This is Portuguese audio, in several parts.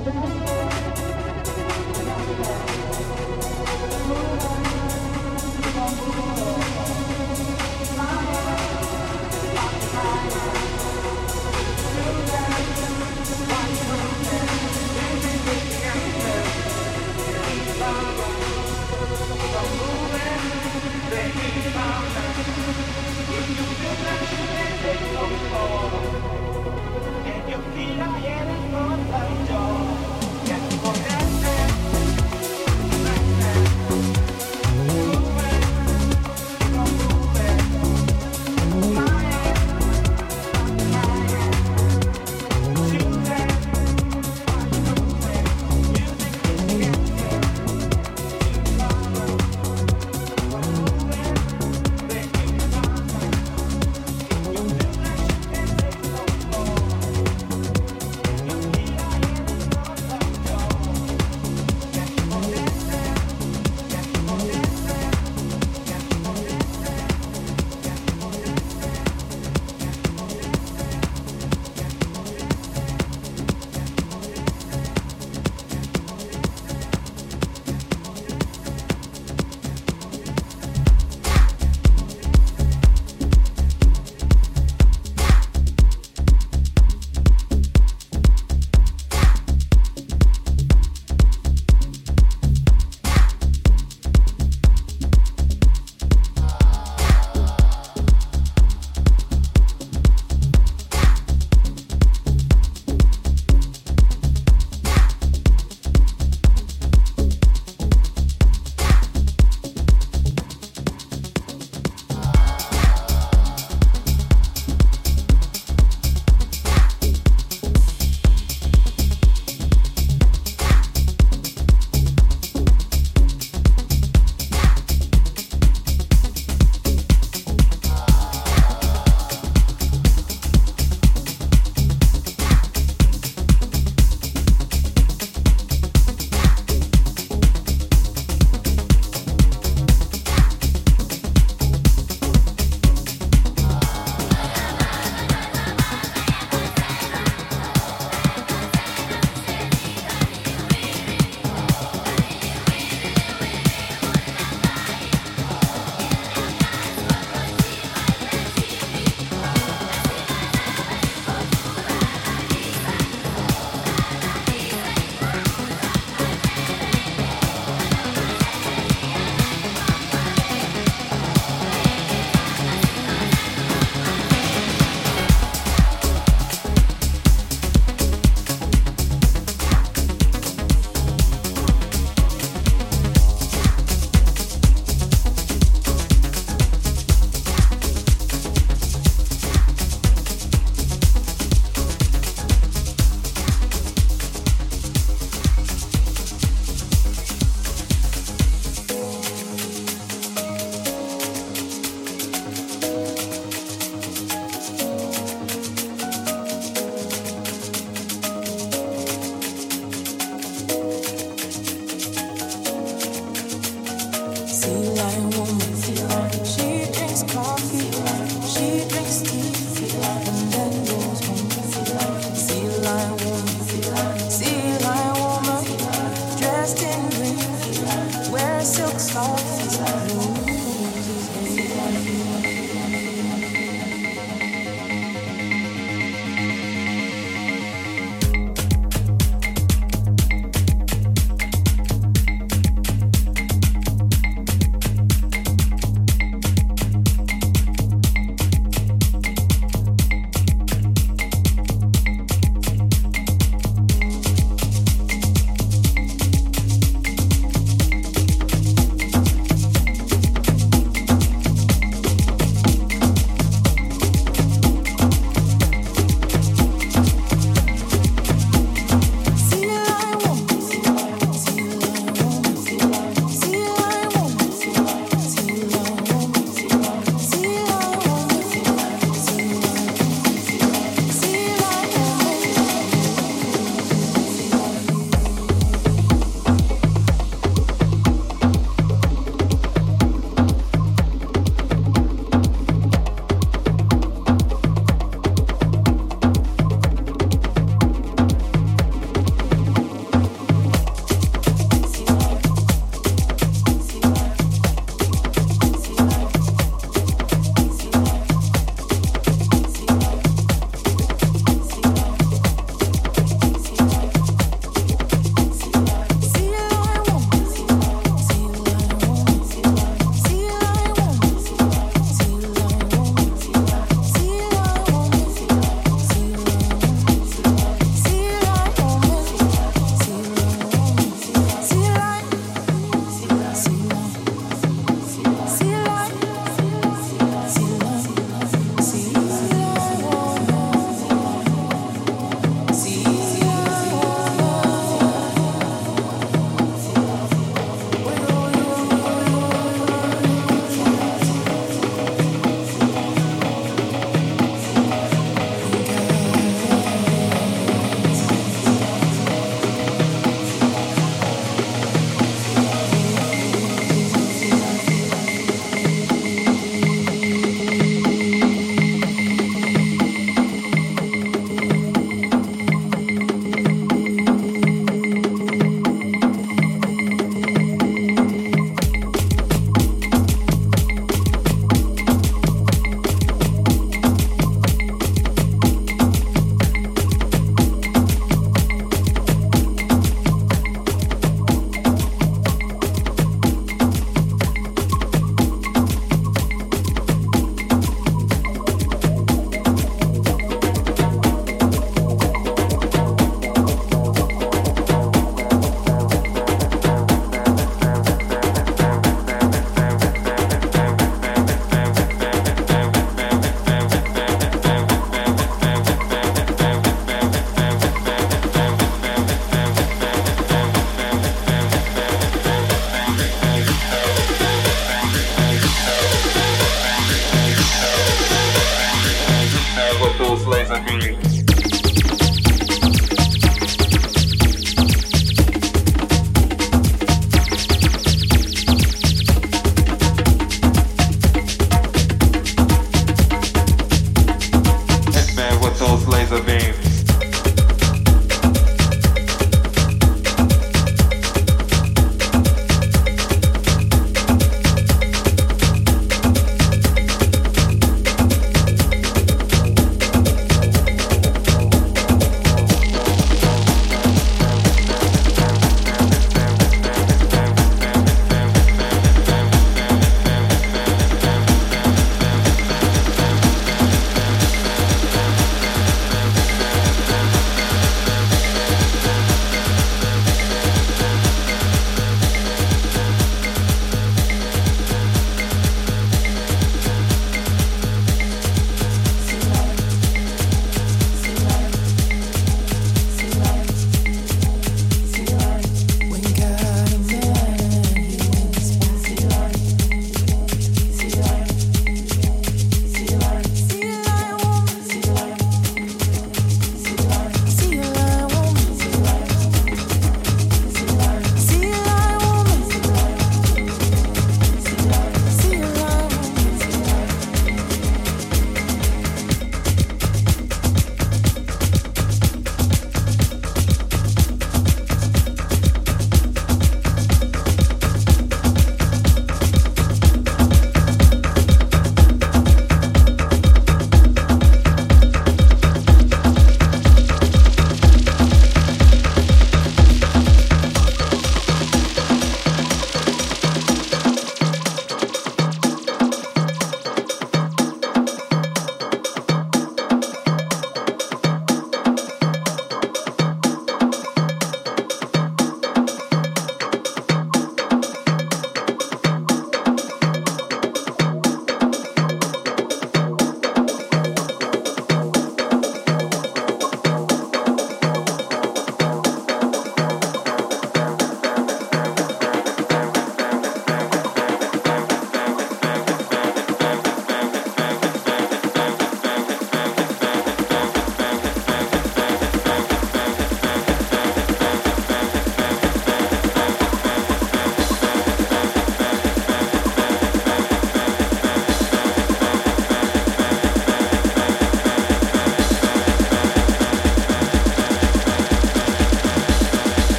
Thank you.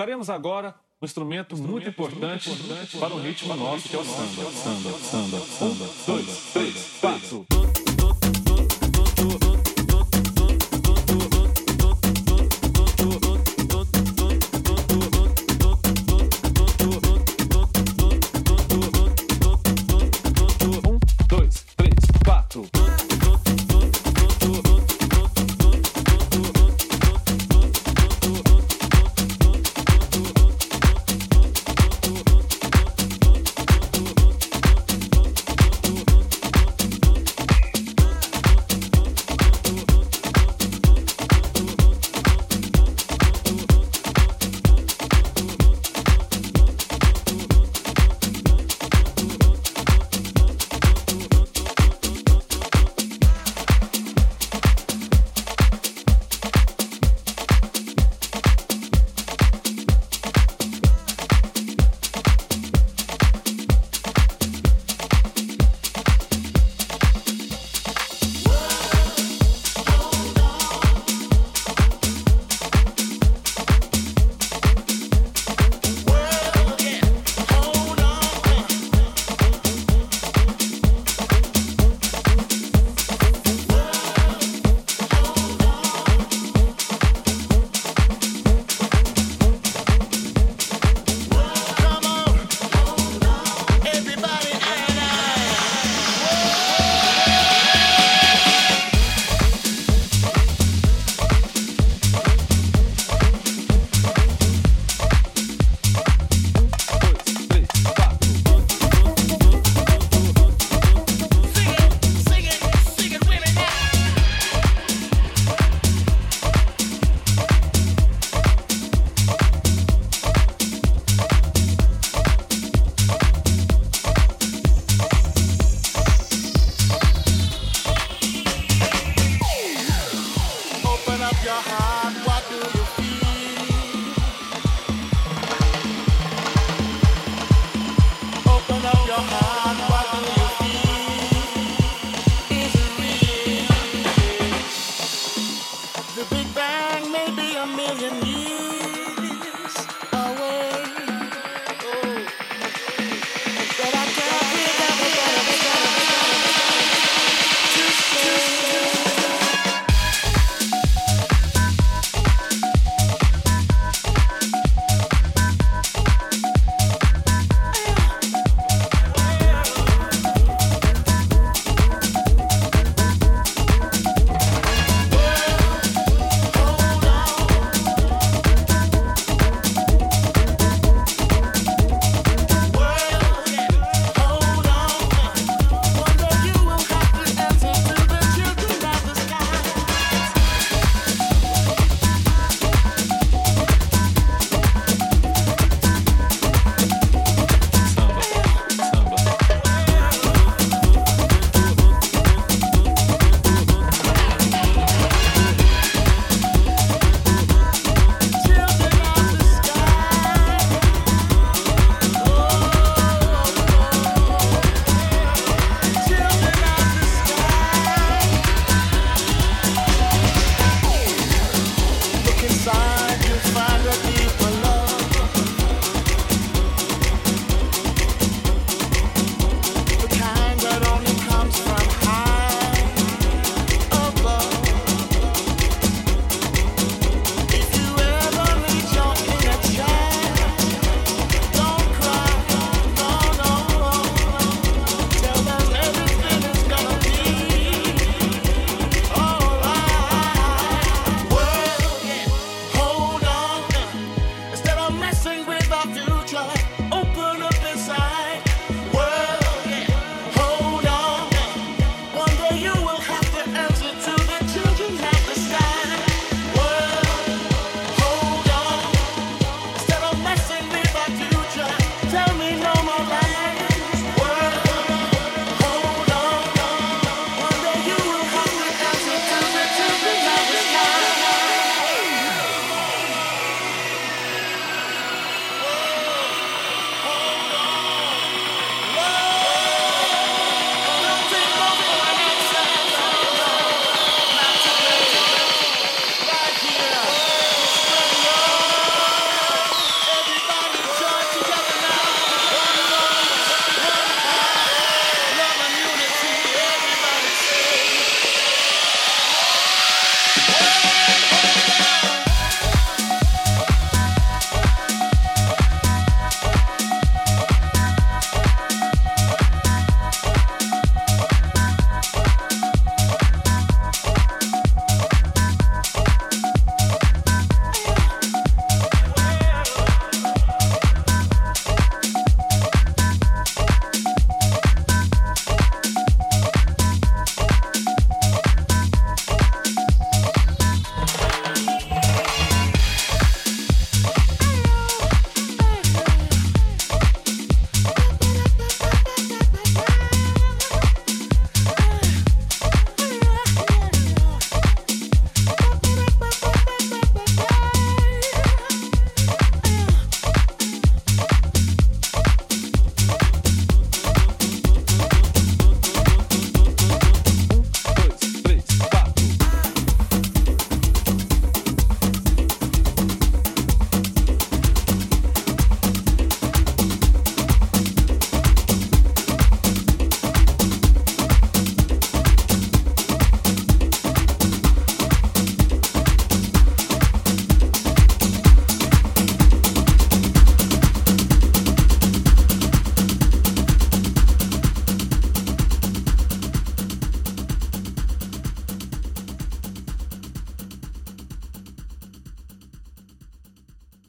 Tocaremos agora um instrumento, instrumento muito importante, importante para é o ritmo nosso, que é o samba. Samba, samba, samba. Dois, três, quatro.